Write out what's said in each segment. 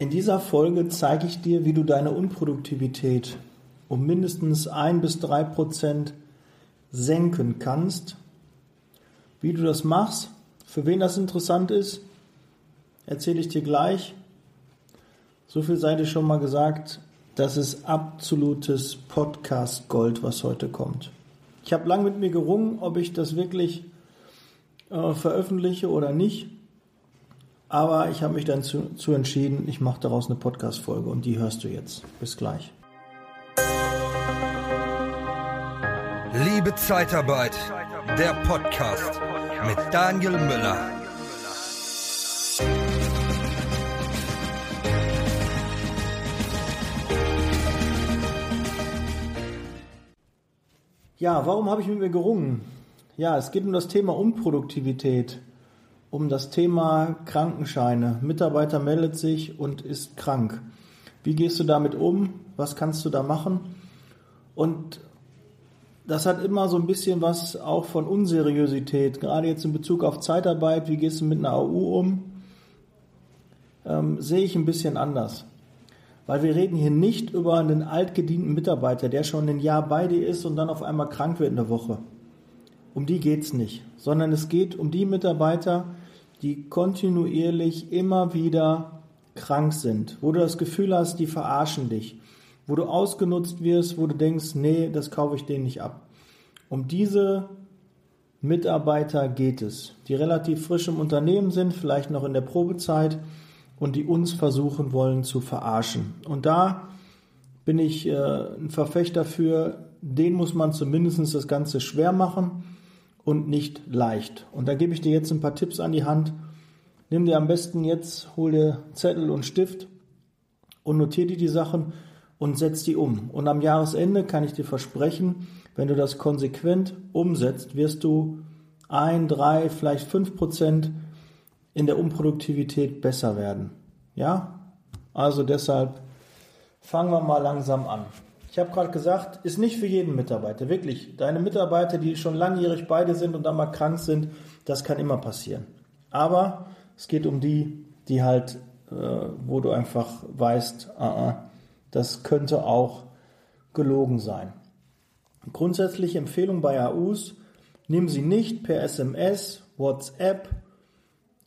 In dieser Folge zeige ich dir, wie du deine Unproduktivität um mindestens ein bis drei Prozent senken kannst. Wie du das machst, für wen das interessant ist, erzähle ich dir gleich. So viel sei dir schon mal gesagt, das ist absolutes Podcast-Gold, was heute kommt. Ich habe lange mit mir gerungen, ob ich das wirklich äh, veröffentliche oder nicht. Aber ich habe mich dann zu, zu entschieden, ich mache daraus eine Podcast-Folge und die hörst du jetzt. Bis gleich. Liebe Zeitarbeit, der Podcast mit Daniel Müller. Ja, warum habe ich mit mir gerungen? Ja, es geht um das Thema Unproduktivität um das Thema Krankenscheine. Mitarbeiter meldet sich und ist krank. Wie gehst du damit um? Was kannst du da machen? Und das hat immer so ein bisschen was auch von Unseriosität, gerade jetzt in Bezug auf Zeitarbeit. Wie gehst du mit einer AU um? Ähm, sehe ich ein bisschen anders. Weil wir reden hier nicht über einen altgedienten Mitarbeiter, der schon ein Jahr bei dir ist und dann auf einmal krank wird in der Woche. Um die geht's nicht, sondern es geht um die Mitarbeiter, die kontinuierlich immer wieder krank sind, wo du das Gefühl hast, die verarschen dich, wo du ausgenutzt wirst, wo du denkst, nee, das kaufe ich denen nicht ab. Um diese Mitarbeiter geht es, die relativ frisch im Unternehmen sind, vielleicht noch in der Probezeit und die uns versuchen wollen zu verarschen. Und da bin ich äh, ein Verfechter für, den muss man zumindest das Ganze schwer machen und nicht leicht. Und da gebe ich dir jetzt ein paar Tipps an die Hand. Nimm dir am besten jetzt, hol dir Zettel und Stift und notiere dir die Sachen und setz die um. Und am Jahresende kann ich dir versprechen, wenn du das konsequent umsetzt, wirst du ein, drei, vielleicht fünf Prozent in der Unproduktivität besser werden. Ja? Also deshalb fangen wir mal langsam an. Ich habe gerade gesagt, ist nicht für jeden Mitarbeiter, wirklich. Deine Mitarbeiter, die schon langjährig beide sind und dann mal krank sind, das kann immer passieren. Aber es geht um die, die halt, äh, wo du einfach weißt, uh das könnte auch gelogen sein. Grundsätzliche Empfehlung bei AUs, nimm sie nicht per SMS, WhatsApp,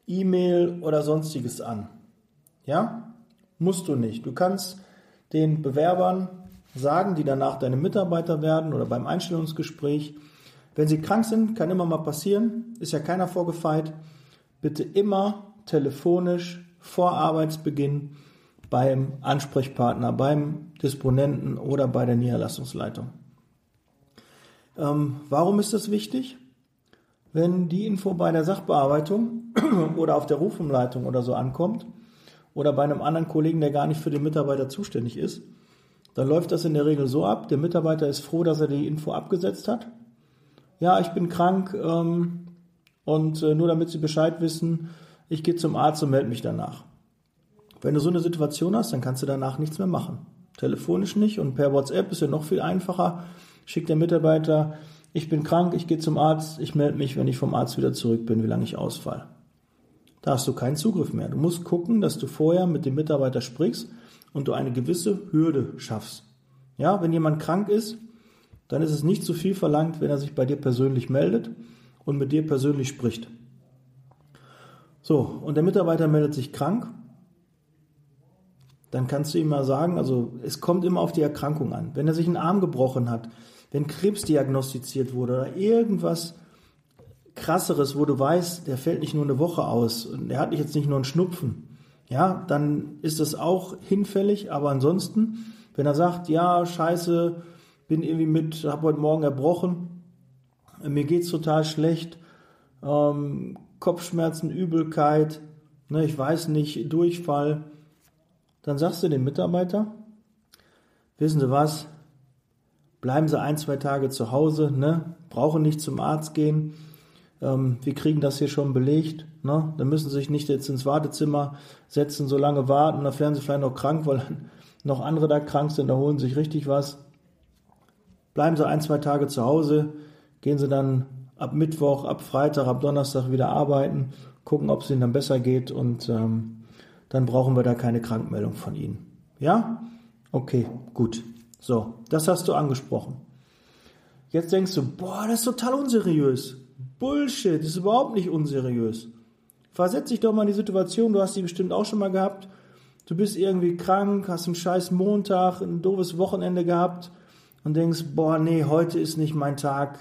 E-Mail oder sonstiges an. Ja? Musst du nicht. Du kannst den Bewerbern sagen, die danach deine Mitarbeiter werden oder beim Einstellungsgespräch. Wenn sie krank sind, kann immer mal passieren, ist ja keiner vorgefeit. Bitte immer telefonisch vor Arbeitsbeginn beim Ansprechpartner, beim Disponenten oder bei der Niederlassungsleitung. Ähm, warum ist das wichtig? Wenn die Info bei der Sachbearbeitung oder auf der Rufumleitung oder so ankommt oder bei einem anderen Kollegen, der gar nicht für den Mitarbeiter zuständig ist, dann läuft das in der Regel so ab, der Mitarbeiter ist froh, dass er die Info abgesetzt hat. Ja, ich bin krank ähm, und äh, nur damit Sie Bescheid wissen, ich gehe zum Arzt und melde mich danach. Wenn du so eine Situation hast, dann kannst du danach nichts mehr machen. Telefonisch nicht und per WhatsApp ist ja noch viel einfacher. Schickt der Mitarbeiter, ich bin krank, ich gehe zum Arzt, ich melde mich, wenn ich vom Arzt wieder zurück bin, wie lange ich ausfall. Da hast du keinen Zugriff mehr. Du musst gucken, dass du vorher mit dem Mitarbeiter sprichst und du eine gewisse Hürde schaffst. Ja, wenn jemand krank ist, dann ist es nicht zu viel verlangt, wenn er sich bei dir persönlich meldet und mit dir persönlich spricht. So, und der Mitarbeiter meldet sich krank, dann kannst du ihm mal sagen, also es kommt immer auf die Erkrankung an. Wenn er sich einen Arm gebrochen hat, wenn Krebs diagnostiziert wurde oder irgendwas krasseres, wo du weißt, der fällt nicht nur eine Woche aus und er hat jetzt nicht nur einen Schnupfen, ja, dann ist das auch hinfällig. Aber ansonsten, wenn er sagt, ja, scheiße, bin irgendwie mit, habe heute Morgen erbrochen, mir geht's total schlecht, ähm, Kopfschmerzen, Übelkeit, ne, ich weiß nicht, Durchfall, dann sagst du dem Mitarbeiter, wissen Sie was, bleiben Sie ein, zwei Tage zu Hause, ne, brauchen nicht zum Arzt gehen, ähm, wir kriegen das hier schon belegt. Ne? Dann müssen sie sich nicht jetzt ins Wartezimmer setzen, so lange warten, dann werden sie vielleicht noch krank, weil noch andere da krank sind, da holen sie sich richtig was. Bleiben sie ein, zwei Tage zu Hause, gehen sie dann ab Mittwoch, ab Freitag, ab Donnerstag wieder arbeiten, gucken, ob es ihnen dann besser geht und ähm, dann brauchen wir da keine Krankmeldung von Ihnen. Ja? Okay, gut. So, das hast du angesprochen. Jetzt denkst du, boah, das ist total unseriös. Bullshit, das ist überhaupt nicht unseriös. Versetz dich doch mal in die Situation, du hast die bestimmt auch schon mal gehabt. Du bist irgendwie krank, hast einen scheiß Montag, ein doofes Wochenende gehabt und denkst, boah, nee, heute ist nicht mein Tag,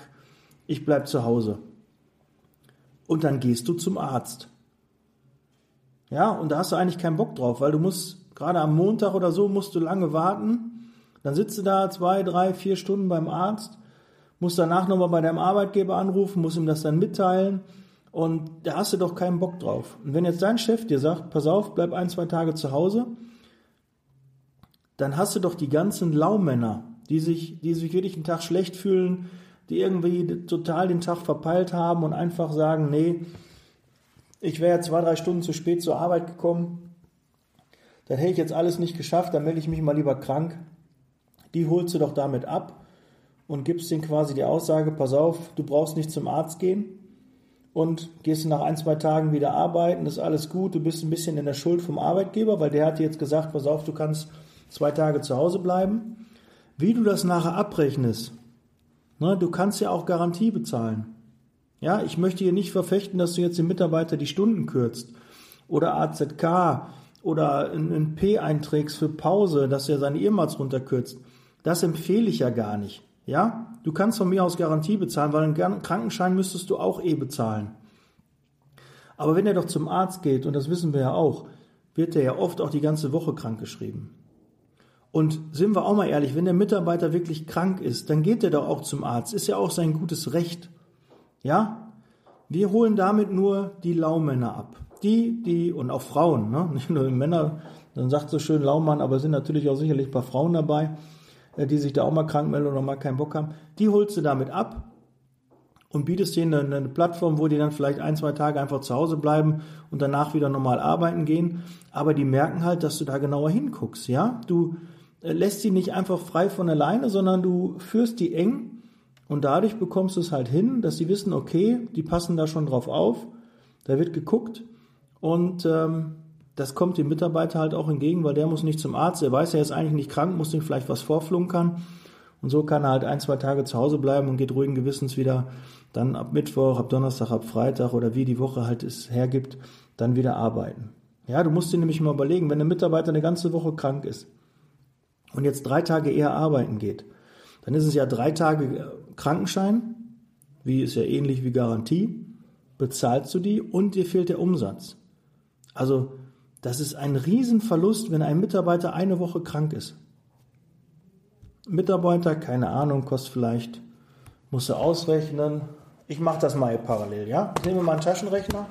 ich bleib zu Hause. Und dann gehst du zum Arzt. Ja, und da hast du eigentlich keinen Bock drauf, weil du musst, gerade am Montag oder so, musst du lange warten. Dann sitzt du da zwei, drei, vier Stunden beim Arzt, musst danach nochmal bei deinem Arbeitgeber anrufen, musst ihm das dann mitteilen. Und da hast du doch keinen Bock drauf. Und wenn jetzt dein Chef dir sagt, pass auf, bleib ein, zwei Tage zu Hause, dann hast du doch die ganzen Laumänner, die sich, die sich wirklich einen Tag schlecht fühlen, die irgendwie total den Tag verpeilt haben und einfach sagen, nee, ich wäre zwei, drei Stunden zu spät zur Arbeit gekommen, dann hätte ich jetzt alles nicht geschafft, dann melde ich mich mal lieber krank. Die holst du doch damit ab und gibst denen quasi die Aussage, pass auf, du brauchst nicht zum Arzt gehen und gehst nach ein, zwei Tagen wieder arbeiten, ist alles gut, du bist ein bisschen in der Schuld vom Arbeitgeber, weil der hat dir jetzt gesagt, pass auf, du kannst zwei Tage zu Hause bleiben. Wie du das nachher abrechnest, ne, du kannst ja auch Garantie bezahlen. Ja, ich möchte hier nicht verfechten, dass du jetzt den Mitarbeiter die Stunden kürzt oder AZK oder ein P einträgst für Pause, dass er seine Earmarks runterkürzt. Das empfehle ich ja gar nicht. Ja, du kannst von mir aus Garantie bezahlen, weil einen Krankenschein müsstest du auch eh bezahlen. Aber wenn er doch zum Arzt geht, und das wissen wir ja auch, wird er ja oft auch die ganze Woche krankgeschrieben. Und sind wir auch mal ehrlich, wenn der Mitarbeiter wirklich krank ist, dann geht er doch auch zum Arzt. Ist ja auch sein gutes Recht. Ja? Wir holen damit nur die Laumänner ab. Die, die, und auch Frauen, ne? nicht nur Männer, dann sagt so schön Laumann, aber sind natürlich auch sicherlich ein paar Frauen dabei, die sich da auch mal krank melden oder mal keinen Bock haben. Die holst du damit ab und bietest denen eine, eine Plattform, wo die dann vielleicht ein, zwei Tage einfach zu Hause bleiben und danach wieder normal arbeiten gehen. Aber die merken halt, dass du da genauer hinguckst, ja? Du, äh, lässt sie nicht einfach frei von alleine, sondern du führst die eng und dadurch bekommst du es halt hin, dass sie wissen, okay, die passen da schon drauf auf, da wird geguckt und ähm, das kommt dem Mitarbeiter halt auch entgegen, weil der muss nicht zum Arzt, er weiß, er ist eigentlich nicht krank, muss ihm vielleicht was vorflunkern und so kann er halt ein, zwei Tage zu Hause bleiben und geht ruhigen Gewissens wieder dann ab Mittwoch, ab Donnerstag, ab Freitag oder wie die Woche halt es hergibt, dann wieder arbeiten. Ja, du musst dir nämlich mal überlegen, wenn ein Mitarbeiter eine ganze Woche krank ist, und jetzt drei Tage eher arbeiten geht, dann ist es ja drei Tage äh, Krankenschein, wie ist ja ähnlich wie Garantie, bezahlst du die und dir fehlt der Umsatz. Also das ist ein Riesenverlust, wenn ein Mitarbeiter eine Woche krank ist. Mitarbeiter, keine Ahnung, kostet vielleicht, musst du ausrechnen. Ich mache das mal parallel, ja? Ich nehme mal einen Taschenrechner.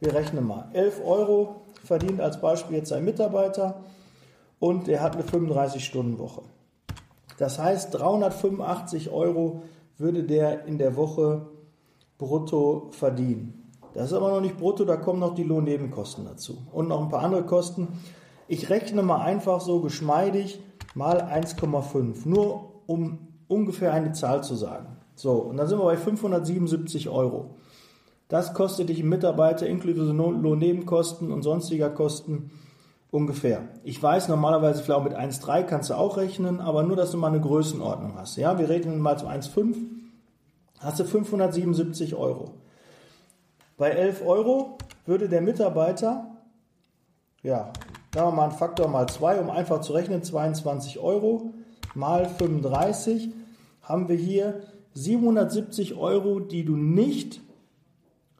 Wir rechnen mal. 11 Euro verdient als Beispiel jetzt ein Mitarbeiter und er hat eine 35-Stunden-Woche. Das heißt, 385 Euro würde der in der Woche brutto verdienen. Das ist aber noch nicht brutto, da kommen noch die Lohnnebenkosten dazu und noch ein paar andere Kosten. Ich rechne mal einfach so geschmeidig mal 1,5, nur um ungefähr eine Zahl zu sagen. So, und dann sind wir bei 577 Euro. Das kostet dich Mitarbeiter inklusive Lohnnebenkosten und sonstiger Kosten Ungefähr. Ich weiß, normalerweise vielleicht auch mit 1,3 kannst du auch rechnen, aber nur, dass du mal eine Größenordnung hast. Ja, wir rechnen mal zu 1,5, hast du 577 Euro. Bei 11 Euro würde der Mitarbeiter, ja, sagen wir mal einen Faktor mal 2, um einfach zu rechnen, 22 Euro mal 35, haben wir hier 770 Euro, die du nicht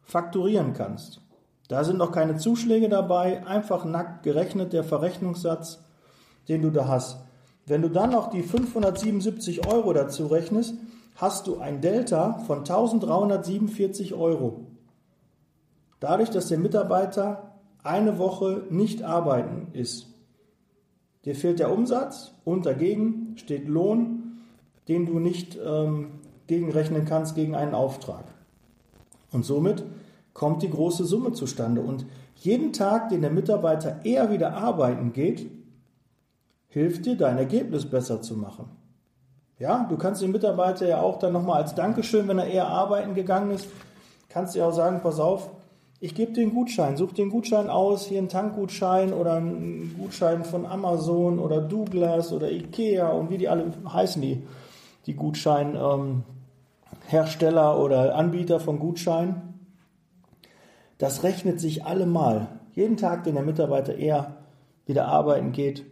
fakturieren kannst. Da sind noch keine Zuschläge dabei, einfach nackt gerechnet der Verrechnungssatz, den du da hast. Wenn du dann noch die 577 Euro dazu rechnest, hast du ein Delta von 1347 Euro. Dadurch, dass der Mitarbeiter eine Woche nicht arbeiten ist. Dir fehlt der Umsatz und dagegen steht Lohn, den du nicht ähm, gegenrechnen kannst gegen einen Auftrag. Und somit kommt die große Summe zustande. Und jeden Tag, den der Mitarbeiter eher wieder arbeiten geht, hilft dir, dein Ergebnis besser zu machen. Ja, du kannst den Mitarbeiter ja auch dann nochmal als Dankeschön, wenn er eher arbeiten gegangen ist, kannst du ja auch sagen, pass auf, Ich gebe dir einen Gutschein, such dir einen Gutschein aus, hier einen Tankgutschein oder einen Gutschein von Amazon oder Douglas oder Ikea und wie die alle heißen, die, die Gutscheinhersteller ähm, oder Anbieter von Gutscheinen. Das rechnet sich allemal. Jeden Tag, den der Mitarbeiter eher wieder arbeiten geht,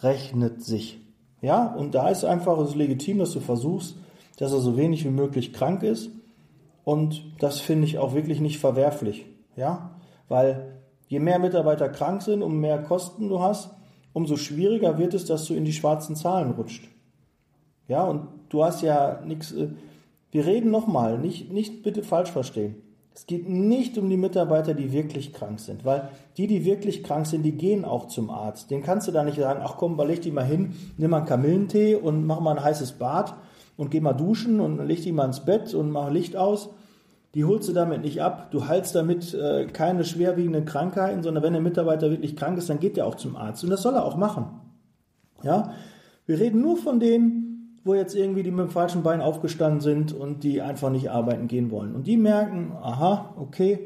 rechnet sich. Ja, und da ist einfach es legitim, dass du versuchst, dass er so wenig wie möglich krank ist. Und das finde ich auch wirklich nicht verwerflich. Ja, weil je mehr Mitarbeiter krank sind, umso mehr Kosten du hast, umso schwieriger wird es, dass du in die schwarzen Zahlen rutscht. Ja, und du hast ja nichts. Äh, wir reden nochmal, nicht, nicht bitte falsch verstehen. Es geht nicht um die Mitarbeiter, die wirklich krank sind, weil die, die wirklich krank sind, die gehen auch zum Arzt. Den kannst du da nicht sagen, ach komm, leg die mal hin, nimm mal einen Kamillentee und mach mal ein heißes Bad und geh mal duschen und leg die mal ins Bett und mach Licht aus. Die holst du damit nicht ab. Du heilst damit äh, keine schwerwiegenden Krankheiten, sondern wenn der Mitarbeiter wirklich krank ist, dann geht er auch zum Arzt. Und das soll er auch machen. Ja? Wir reden nur von denen, wo jetzt irgendwie die mit dem falschen Bein aufgestanden sind und die einfach nicht arbeiten gehen wollen. Und die merken, aha, okay,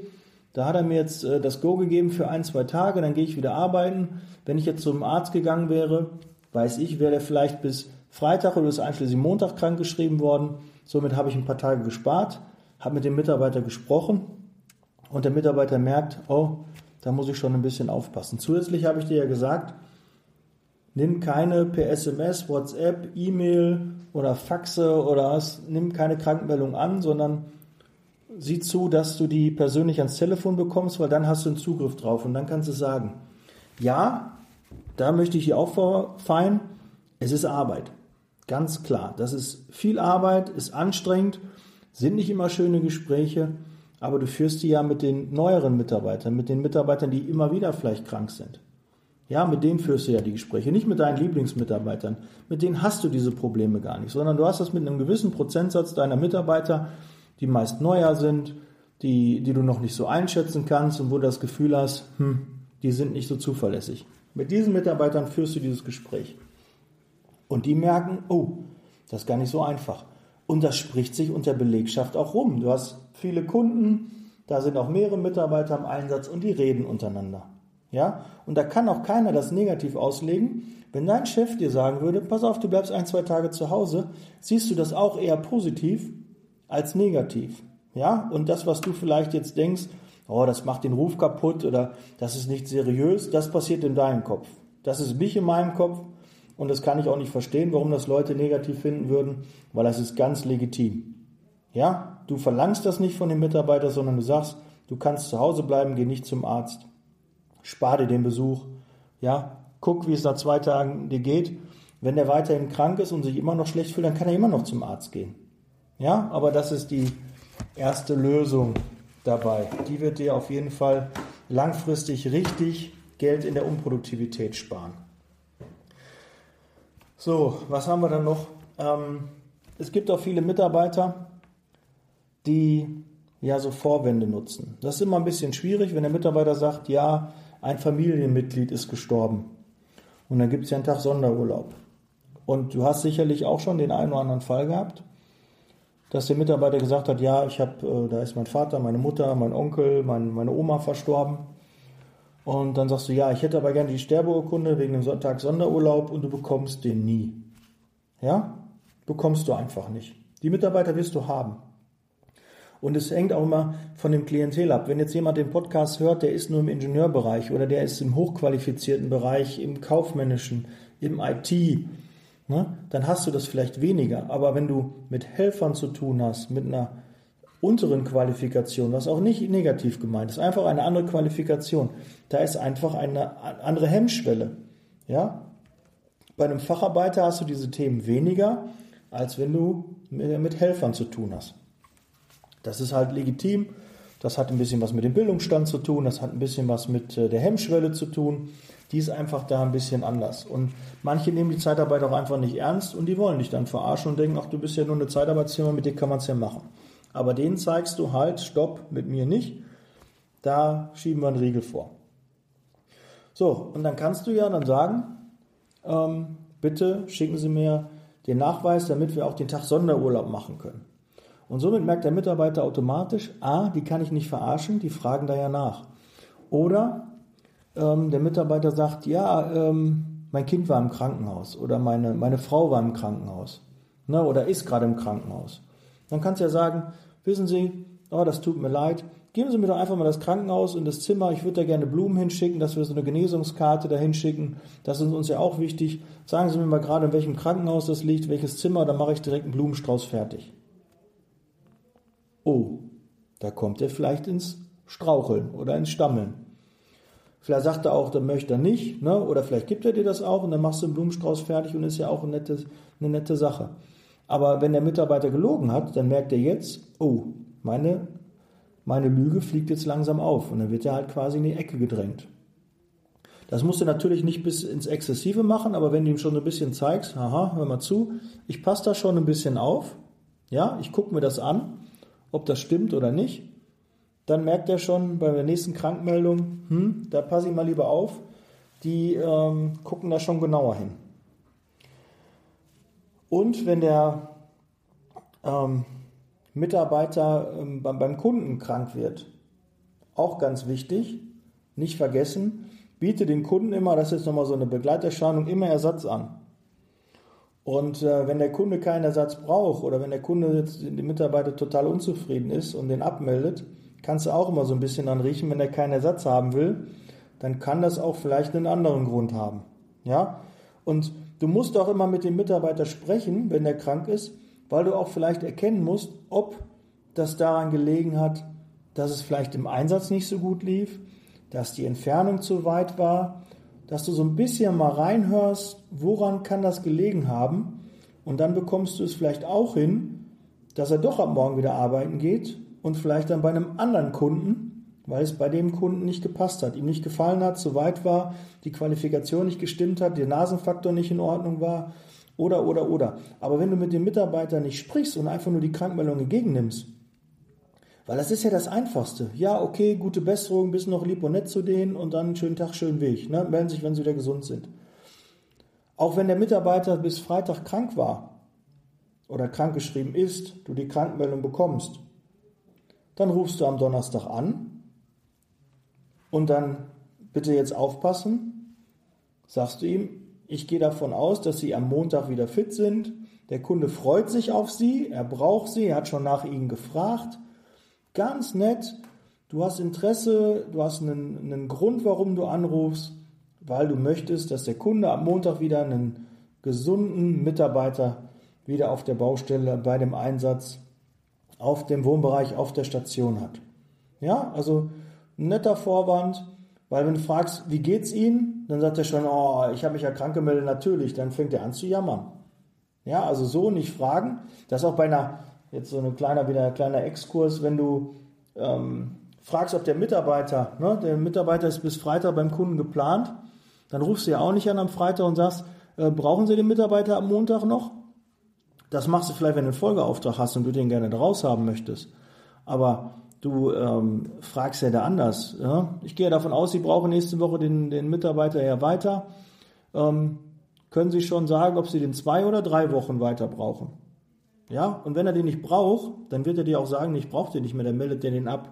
da hat er mir jetzt äh, das Go gegeben für ein, zwei Tage, dann gehe ich wieder arbeiten. Wenn ich jetzt zum Arzt gegangen wäre, weiß ich, wäre der vielleicht bis Freitag oder bis einschließlich Montag krank geschrieben worden. Somit habe ich ein paar Tage gespart habe mit dem Mitarbeiter gesprochen und der Mitarbeiter merkt, oh, da muss ich schon ein bisschen aufpassen. Zusätzlich habe ich dir ja gesagt, nimm keine per SMS, WhatsApp, E-Mail oder Faxe oder was, nimm keine Krankmeldung an, sondern sieh zu, dass du die persönlich ans Telefon bekommst, weil dann hast du einen Zugriff drauf und dann kannst du sagen, ja, da möchte ich hier auch vorfein, es ist Arbeit. Ganz klar. Das ist viel Arbeit, ist anstrengend sind nicht immer schöne Gespräche, aber du führst die ja mit den neueren Mitarbeitern, mit den Mitarbeitern, die immer wieder vielleicht krank sind. Ja, mit denen führst du ja die Gespräche, nicht mit deinen Lieblingsmitarbeitern. Mit denen hast du diese Probleme gar nicht, sondern du hast das mit einem gewissen Prozentsatz deiner Mitarbeiter, die meist neuer sind, die, die du noch nicht so einschätzen kannst und wo du das Gefühl hast, hm, die sind nicht so zuverlässig. Mit diesen Mitarbeitern führst du dieses Gespräch. Und die merken, oh, das ist gar nicht so einfach. Und das spricht sich unter Belegschaft auch rum. Du hast viele Kunden, da sind auch mehrere Mitarbeiter im Einsatz und die reden untereinander. Ja? Und da kann auch keiner das negativ auslegen. Wenn dein Chef dir sagen würde, pass auf, du bleibst ein, zwei Tage zu Hause, siehst du das auch eher positiv als negativ. Ja? Und das, was du vielleicht jetzt denkst, oh, das macht den Ruf kaputt oder das ist nicht seriös, das passiert in deinem Kopf. Das ist mich in meinem Kopf und das kann ich auch nicht verstehen, warum das Leute negativ finden würden, weil das ist ganz legitim. Ja, du verlangst das nicht von dem Mitarbeiter, sondern du sagst, du kannst zu Hause bleiben, geh nicht zum Arzt. Spar dir den Besuch. Ja, guck, wie es nach zwei Tagen dir geht. Wenn der weiterhin krank ist und sich immer noch schlecht fühlt, dann kann er immer noch zum Arzt gehen. Ja, aber das ist die erste Lösung dabei. Die wird dir auf jeden Fall langfristig richtig Geld in der Unproduktivität sparen. So, was haben wir dann noch? Ähm, es gibt auch viele Mitarbeiter, die ja so Vorwände nutzen. Das ist immer ein bisschen schwierig, wenn der Mitarbeiter sagt, ja, ein Familienmitglied ist gestorben. Und dann gibt es ja einen Tag Sonderurlaub. Und du hast sicherlich auch schon den einen oder anderen Fall gehabt, dass der Mitarbeiter gesagt hat, ja, ich habe, äh, da ist mein Vater, meine Mutter, mein Onkel, mein, meine Oma verstorben. Und dann sagst du, ja, ich hätte aber gerne die Sterbeurkunde wegen dem Sonntag Sonderurlaub und du bekommst den nie. Ja? Bekommst du einfach nicht. Die Mitarbeiter wirst du haben. Und es hängt auch immer von dem Klientel ab. Wenn jetzt jemand den Podcast hört, der ist nur im Ingenieurbereich oder der ist im hochqualifizierten Bereich, im kaufmännischen, im IT, ne, dann hast du das vielleicht weniger. Aber wenn du mit Helfern zu tun hast, mit einer unteren Qualifikation, was auch nicht negativ gemeint ist, einfach eine andere Qualifikation. Da ist einfach eine andere Hemmschwelle. Ja? Bei einem Facharbeiter hast du diese Themen weniger, als wenn du mit Helfern zu tun hast. Das ist halt legitim. Das hat ein bisschen was mit dem Bildungsstand zu tun. Das hat ein bisschen was mit äh, der Hemmschwelle zu tun. Die ist einfach da ein bisschen anders. Und manche nehmen die Zeitarbeit auch einfach nicht ernst und die wollen dich dann verarschen und denken, ach, du bist ja nur eine Zeitarbeitsfirma, mit dir kann man es ja machen aber denen zeigst du halt, stopp, mit mir nicht. Da schieben wir einen Riegel vor. So, und dann kannst du ja dann sagen, ähm, bitte schicken Sie mir den Nachweis, damit wir auch den Tag Sonderurlaub machen können. Und somit merkt der Mitarbeiter automatisch, ah, die kann ich nicht verarschen, die fragen da ja nach. Oder ähm, der Mitarbeiter sagt, ja, ähm, mein Kind war im Krankenhaus oder meine, meine Frau war im Krankenhaus ne, oder ist gerade im Krankenhaus. Dann kannst du ja sagen, wissen Sie, oh, das tut mir leid, geben Sie mir doch einfach mal das Krankenhaus und das Zimmer, ich würde da gerne Blumen hinschicken, dass wir so eine Genesungskarte da hinschicken, das ist uns ja auch wichtig. Sagen Sie mir mal gerade, in welchem Krankenhaus das liegt, welches Zimmer, dann mache ich direkt einen Blumenstrauß fertig. Oh, da kommt er vielleicht ins Straucheln oder ins Stammeln. Vielleicht sagt er auch, dann möchte er nicht, ne? oder vielleicht gibt er dir das auch und dann machst du einen Blumenstrauß fertig und ist ja auch eine nette, eine nette Sache. Aber wenn der Mitarbeiter gelogen hat, dann merkt er jetzt, oh, meine, meine Lüge fliegt jetzt langsam auf und dann wird er halt quasi in die Ecke gedrängt. Das musst du natürlich nicht bis ins Exzessive machen, aber wenn du ihm schon so ein bisschen zeigst, aha, hör mal zu, ich passe da schon ein bisschen auf, ja, ich gucke mir das an, ob das stimmt oder nicht, dann merkt er schon bei der nächsten Krankmeldung, hm, da passe ich mal lieber auf, die ähm, gucken da schon genauer hin. Und wenn der ähm, Mitarbeiter ähm, beim, beim Kunden krank wird, auch ganz wichtig, nicht vergessen, biete den Kunden immer, das ist jetzt nochmal so eine Begleiterscheinung, immer Ersatz an. Und äh, wenn der Kunde keinen Ersatz braucht oder wenn der Kunde jetzt die Mitarbeiter total unzufrieden ist und den abmeldet, kannst du auch immer so ein bisschen anriechen, wenn er keinen Ersatz haben will, dann kann das auch vielleicht einen anderen Grund haben. Ja? Und du musst auch immer mit dem Mitarbeiter sprechen, wenn er krank ist, weil du auch vielleicht erkennen musst, ob das daran gelegen hat, dass es vielleicht im Einsatz nicht so gut lief, dass die Entfernung zu weit war, dass du so ein bisschen mal reinhörst, woran kann das gelegen haben. Und dann bekommst du es vielleicht auch hin, dass er doch ab morgen wieder arbeiten geht und vielleicht dann bei einem anderen Kunden, weil es bei dem Kunden nicht gepasst hat, ihm nicht gefallen hat, zu weit war, die Qualifikation nicht gestimmt hat, der Nasenfaktor nicht in Ordnung war oder, oder, oder. Aber wenn du mit dem Mitarbeiter nicht sprichst und einfach nur die Krankmeldung entgegennimmst, weil das ist ja das Einfachste. Ja, okay, gute Besserung, bist noch lieb und nett zu denen und dann schönen Tag, schönen Weg. Ne? Melden sich, wenn sie wieder gesund sind. Auch wenn der Mitarbeiter bis Freitag krank war oder krankgeschrieben ist, du die Krankmeldung bekommst, dann rufst du am Donnerstag an und dann bitte jetzt aufpassen, sagst du ihm, ich gehe davon aus, dass Sie am Montag wieder fit sind. Der Kunde freut sich auf Sie, er braucht Sie, er hat schon nach Ihnen gefragt. Ganz nett, du hast Interesse, du hast einen, einen Grund, warum du anrufst, weil du möchtest, dass der Kunde am Montag wieder einen gesunden Mitarbeiter wieder auf der Baustelle bei dem Einsatz auf dem Wohnbereich auf der Station hat. Ja, also ein netter Vorwand, weil wenn du fragst, wie geht's Ihnen, dann sagt er schon, oh, ich habe mich ja krank gemeldet, natürlich, dann fängt er an zu jammern. Ja, also so nicht fragen. Das ist auch bei einer, jetzt so ein kleiner, wieder ein kleiner Exkurs, wenn du ähm, fragst, ob der Mitarbeiter, ne, der Mitarbeiter ist bis Freitag beim Kunden geplant, dann rufst du ja auch nicht an am Freitag und sagst, äh, brauchen Sie den Mitarbeiter am Montag noch? Das machst du vielleicht, wenn du einen Folgeauftrag hast und du den gerne draus haben möchtest. Aber du ähm, fragst ja da anders. Ja? Ich gehe davon aus, Sie brauchen nächste Woche den, den Mitarbeiter ja weiter. Ähm, können Sie schon sagen, ob Sie den zwei oder drei Wochen weiter brauchen? Ja, und wenn er den nicht braucht, dann wird er dir auch sagen, ich brauche den nicht mehr, dann meldet er den ab.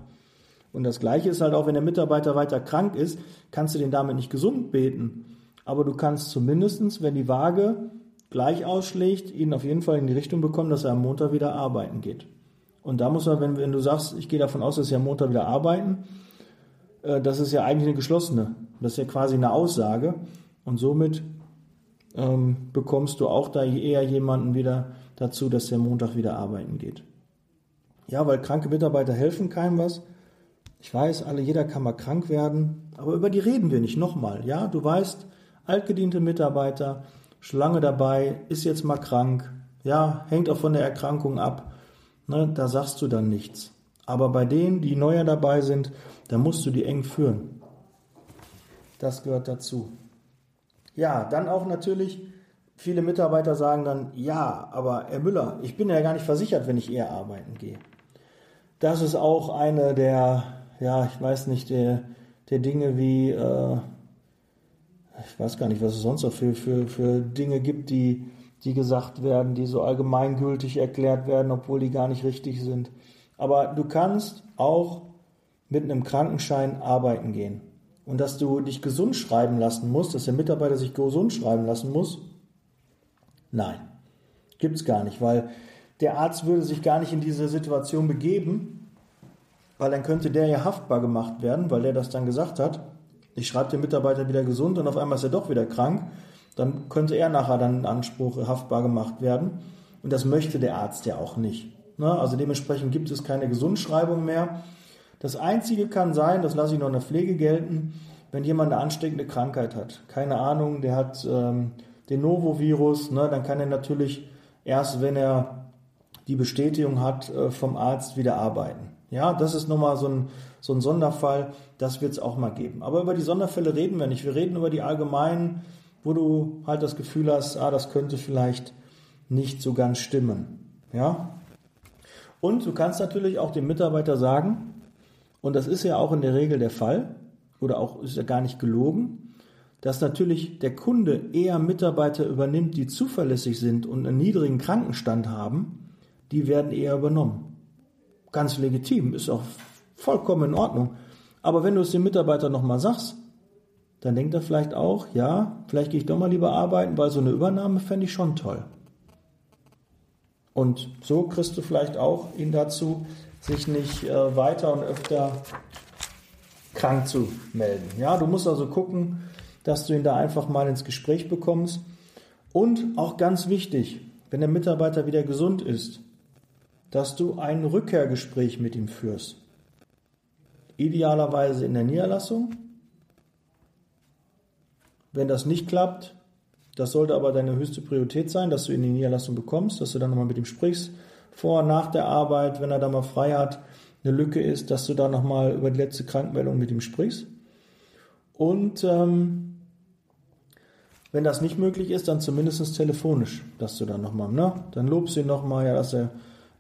Und das Gleiche ist halt auch, wenn der Mitarbeiter weiter krank ist, kannst du den damit nicht gesund beten. Aber du kannst zumindestens, wenn die Waage gleich ausschlägt, ihn auf jeden Fall in die Richtung bekommen, dass er am Montag wieder arbeiten geht. Und da muss man, wenn, wenn du sagst, ich gehe davon aus, dass sie am Montag wieder arbeiten, äh, das ist ja eigentlich eine geschlossene. Das ist ja quasi eine Aussage. Und somit ähm, bekommst du auch da eher jemanden wieder dazu, dass der Montag wieder arbeiten geht. Ja, weil kranke Mitarbeiter helfen keinem was. Ich weiß, alle, jeder kann mal krank werden, aber über die reden wir nicht nochmal. Ja, du weißt, altgediente Mitarbeiter, Schlange dabei, ist jetzt mal krank, ja, hängt auch von der Erkrankung ab, ne, da sagst du dann nichts. Aber bei denen, die neuer dabei sind, da musst du die eng führen. Das gehört dazu. Ja, dann auch natürlich, viele Mitarbeiter sagen dann, ja, aber Herr Müller, ich bin ja gar nicht versichert, wenn ich eher arbeiten gehe. Das ist auch eine der, ja, ich weiß nicht, der, der Dinge wie, äh, ich weiß gar nicht, was es sonst noch für, für, für Dinge gibt, die, die gesagt werden, die so allgemeingültig erklärt werden, obwohl die gar nicht richtig sind. Aber du kannst auch mit einem Krankenschein arbeiten gehen. Und dass du dich gesund schreiben lassen musst, dass der Mitarbeiter sich gesund schreiben lassen muss, nein, gibt es gar nicht, weil der Arzt würde sich gar nicht in diese Situation begeben, weil dann könnte der ja haftbar gemacht werden, weil der das dann gesagt hat. Ich schreibe den Mitarbeiter wieder gesund und auf einmal ist er doch wieder krank. Dann könnte er nachher dann in Anspruch haftbar gemacht werden. Und das möchte der Arzt ja auch nicht. Ne? Also dementsprechend gibt es keine Gesundschreibung mehr. Das Einzige kann sein, das lasse ich noch in der Pflege gelten, wenn jemand eine ansteckende Krankheit hat. Keine Ahnung, der hat ähm, den Novovirus, ne? dann kann er natürlich erst, wenn er die Bestätigung hat äh, vom Arzt, wieder arbeiten. Ja, das ist nochmal so ein, so ein Sonderfall, das wird es auch mal geben. Aber über die Sonderfälle reden wir nicht. Wir reden über die allgemeinen, wo du halt das Gefühl hast, ah, das könnte vielleicht nicht so ganz stimmen. Ja? Und du kannst natürlich auch dem Mitarbeiter sagen, und das ist ja auch in der Regel der Fall, oder auch ist ja gar nicht gelogen, dass natürlich der Kunde eher Mitarbeiter übernimmt, die zuverlässig sind und einen niedrigen Krankenstand haben, die werden eher übernommen. Ganz legitim, ist auch vollkommen in Ordnung. Aber wenn du es dem Mitarbeiter nochmal sagst, dann denkt er vielleicht auch, ja, vielleicht gehe ich doch mal lieber arbeiten, weil so eine Übernahme fände ich schon toll. Und so kriegst du vielleicht auch ihn dazu, sich nicht äh, weiter und öfter krank zu melden. Ja, du musst also gucken, dass du ihn da einfach mal ins Gespräch bekommst. Und auch ganz wichtig, wenn der Mitarbeiter wieder gesund ist, dass du ein Rückkehrgespräch mit ihm führst. Idealerweise in der Niederlassung. Wenn das nicht klappt, das sollte aber deine höchste Priorität sein, dass du in die Niederlassung bekommst, dass du dann nochmal mit ihm sprichst, vor, nach der Arbeit, wenn er da mal frei hat, eine Lücke ist, dass du da nochmal über die letzte Krankmeldung mit ihm sprichst. Und ähm, wenn das nicht möglich ist, dann zumindest telefonisch, dass du dann nochmal, ne? Dann lobst du ihn nochmal, ja, dass er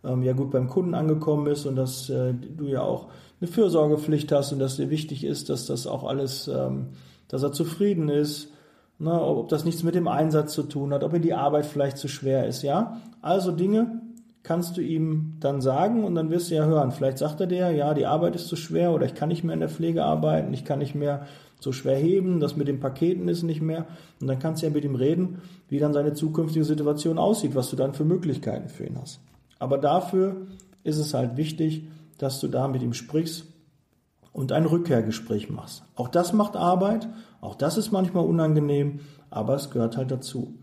ähm, ja gut beim Kunden angekommen ist und dass äh, du ja auch eine Fürsorgepflicht hast und dass dir wichtig ist, dass das auch alles, ähm, dass er zufrieden ist, ne, ob das nichts mit dem Einsatz zu tun hat, ob ihm die Arbeit vielleicht zu schwer ist, ja. Also Dinge kannst du ihm dann sagen und dann wirst du ja hören. Vielleicht sagt er dir, ja, die Arbeit ist zu schwer oder ich kann nicht mehr in der Pflege arbeiten, ich kann nicht mehr so schwer heben, das mit den Paketen ist nicht mehr. Und dann kannst du ja mit ihm reden, wie dann seine zukünftige Situation aussieht, was du dann für Möglichkeiten für ihn hast. Aber dafür ist es halt wichtig, dass du da mit ihm sprichst und ein Rückkehrgespräch machst. Auch das macht Arbeit, auch das ist manchmal unangenehm, aber es gehört halt dazu.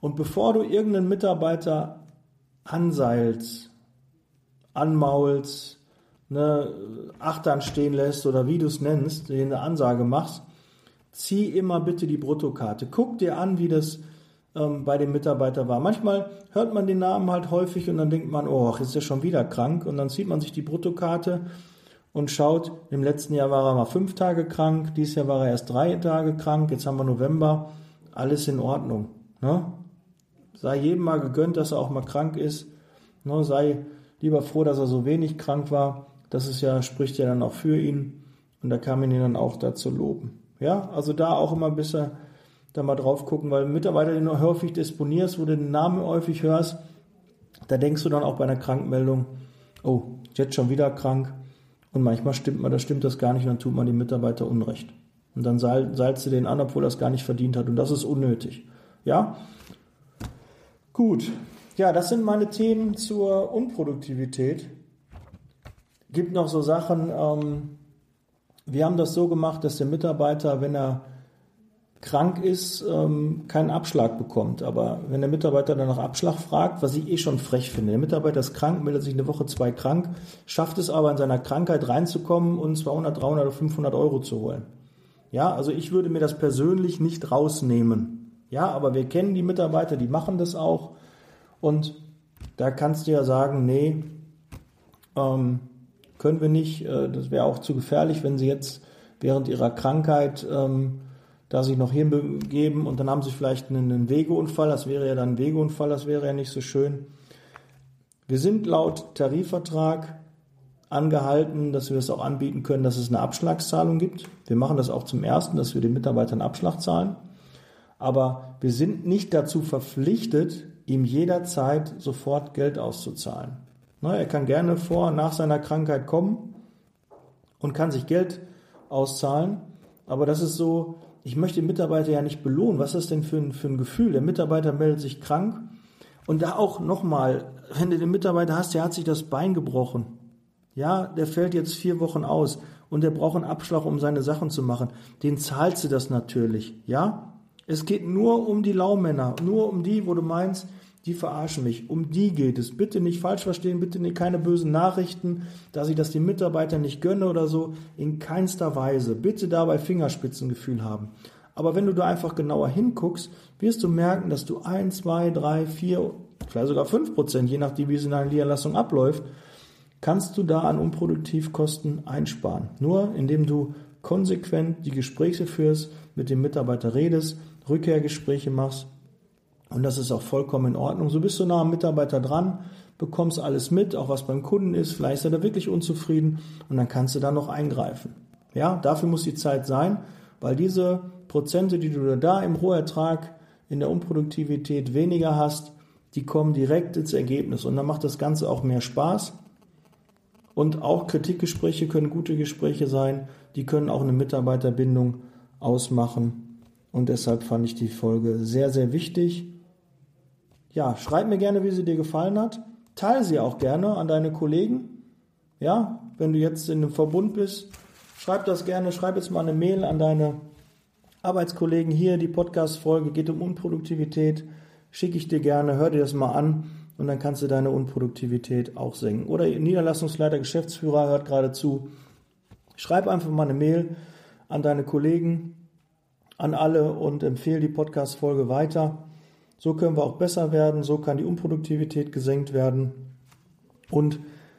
Und bevor du irgendeinen Mitarbeiter anseilst, anmaulst, ne, Achtern stehen lässt oder wie du es nennst, eine Ansage machst, zieh immer bitte die Bruttokarte. Guck dir an, wie das ähm, bei dem Mitarbeiter war. Manchmal hört man den Namen halt häufig und dann denkt man, oh, ist er schon wieder krank. Und dann zieht man sich die Bruttokarte und schaut, im letzten Jahr war er mal fünf Tage krank, dieses Jahr war er erst drei Tage krank, jetzt haben wir November, alles in Ordnung. Ne? Sei jedem mal gegönnt, dass er auch mal krank ist. Ne? Sei lieber froh, dass er so wenig krank war. Das ist ja, spricht ja dann auch für ihn. Und da kann man ihn dann auch dazu loben. Ja, also da auch immer ein bisschen da mal drauf gucken, weil Mitarbeiter, den du häufig disponierst, wo du den Namen häufig hörst, da denkst du dann auch bei einer Krankmeldung, oh, jetzt schon wieder krank. Und manchmal stimmt man, da stimmt das gar nicht und dann tut man dem Mitarbeiter Unrecht. Und dann salzt du den an, obwohl er es gar nicht verdient hat. Und das ist unnötig. Ja? Gut. Ja, das sind meine Themen zur Unproduktivität. Gibt noch so Sachen, ähm, wir haben das so gemacht, dass der Mitarbeiter, wenn er krank ist, ähm, keinen Abschlag bekommt. Aber wenn der Mitarbeiter dann nach Abschlag fragt, was ich eh schon frech finde, der Mitarbeiter ist krank, meldet sich eine Woche zwei krank, schafft es aber in seiner Krankheit reinzukommen und 200, 300 oder 500 Euro zu holen. Ja, also ich würde mir das persönlich nicht rausnehmen. Ja, aber wir kennen die Mitarbeiter, die machen das auch. Und da kannst du ja sagen, nee, ähm, können wir nicht. Äh, das wäre auch zu gefährlich, wenn sie jetzt während ihrer Krankheit ähm, da sich noch hinbegeben und dann haben sie vielleicht einen, Wegeunfall, das wäre ja dann ein Wegeunfall, das wäre ja nicht so schön. Wir sind laut Tarifvertrag angehalten, dass wir das auch anbieten können, dass es eine Abschlagszahlung gibt. Wir machen das auch zum ersten, dass wir den Mitarbeitern Abschlag zahlen. Aber wir sind nicht dazu verpflichtet, ihm jederzeit sofort Geld auszuzahlen. Er kann gerne vor, nach seiner Krankheit kommen und kann sich Geld auszahlen. Aber das ist so, ich möchte den Mitarbeiter ja nicht belohnen. Was ist das denn für ein, für ein Gefühl? Der Mitarbeiter meldet sich krank. Und da auch nochmal, wenn du den Mitarbeiter hast, der hat sich das Bein gebrochen. Ja, der fällt jetzt vier Wochen aus und der braucht einen Abschlag, um seine Sachen zu machen. Den zahlst du das natürlich. Ja? Es geht nur um die Laumänner, nur um die, wo du meinst, die verarschen mich. Um die geht es. Bitte nicht falsch verstehen, bitte nicht keine bösen Nachrichten, dass ich das den Mitarbeitern nicht gönne oder so. In keinster Weise. Bitte dabei Fingerspitzengefühl haben. Aber wenn du da einfach genauer hinguckst, wirst du merken, dass du ein, zwei, drei, vier, vielleicht sogar fünf Prozent, je nachdem, wie es in deiner Niederlassung abläuft, kannst du da an Unproduktivkosten einsparen. Nur indem du konsequent die Gespräche führst, mit dem Mitarbeiter redest, Rückkehrgespräche machst und das ist auch vollkommen in Ordnung. So bist du nah am Mitarbeiter dran, bekommst alles mit, auch was beim Kunden ist. Vielleicht ist er da wirklich unzufrieden und dann kannst du da noch eingreifen. Ja, dafür muss die Zeit sein, weil diese Prozente, die du da im Rohertrag in der Unproduktivität weniger hast, die kommen direkt ins Ergebnis und dann macht das Ganze auch mehr Spaß. Und auch Kritikgespräche können gute Gespräche sein, die können auch eine Mitarbeiterbindung ausmachen. Und deshalb fand ich die Folge sehr, sehr wichtig ja, schreib mir gerne, wie sie dir gefallen hat. Teile sie auch gerne an deine Kollegen. Ja, wenn du jetzt in einem Verbund bist, schreib das gerne. Schreib jetzt mal eine Mail an deine Arbeitskollegen hier. Die Podcast-Folge geht um Unproduktivität. Schicke ich dir gerne. Hör dir das mal an und dann kannst du deine Unproduktivität auch senken. Oder Niederlassungsleiter, Geschäftsführer hört gerade zu. Schreib einfach mal eine Mail an deine Kollegen, an alle und empfehle die Podcast-Folge weiter. So können wir auch besser werden, so kann die Unproduktivität gesenkt werden. Und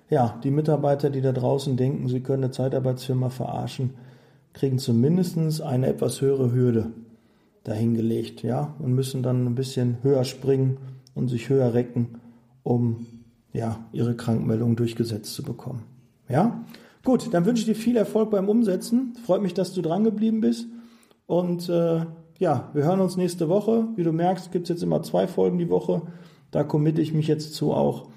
ja, die Mitarbeiter, die da draußen denken, sie können eine Zeitarbeitsfirma verarschen, kriegen zumindest eine etwas höhere Hürde dahingelegt, ja, und müssen dann ein bisschen höher springen und sich höher recken, um ja, ihre Krankmeldung durchgesetzt zu bekommen. Ja? Gut, dann wünsche ich dir viel Erfolg beim Umsetzen. Freut mich, dass du dran geblieben bist und äh, ja, wir hören uns nächste Woche. Wie du merkst, gibt es jetzt immer zwei Folgen die Woche. Da committe ich mich jetzt zu auch.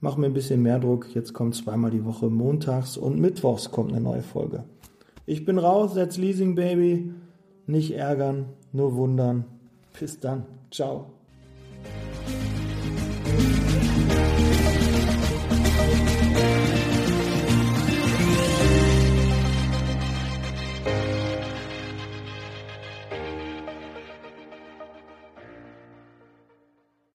Mach mir ein bisschen mehr Druck. Jetzt kommt zweimal die Woche montags und mittwochs kommt eine neue Folge. Ich bin raus, setz Leasing Baby. Nicht ärgern, nur wundern. Bis dann. Ciao.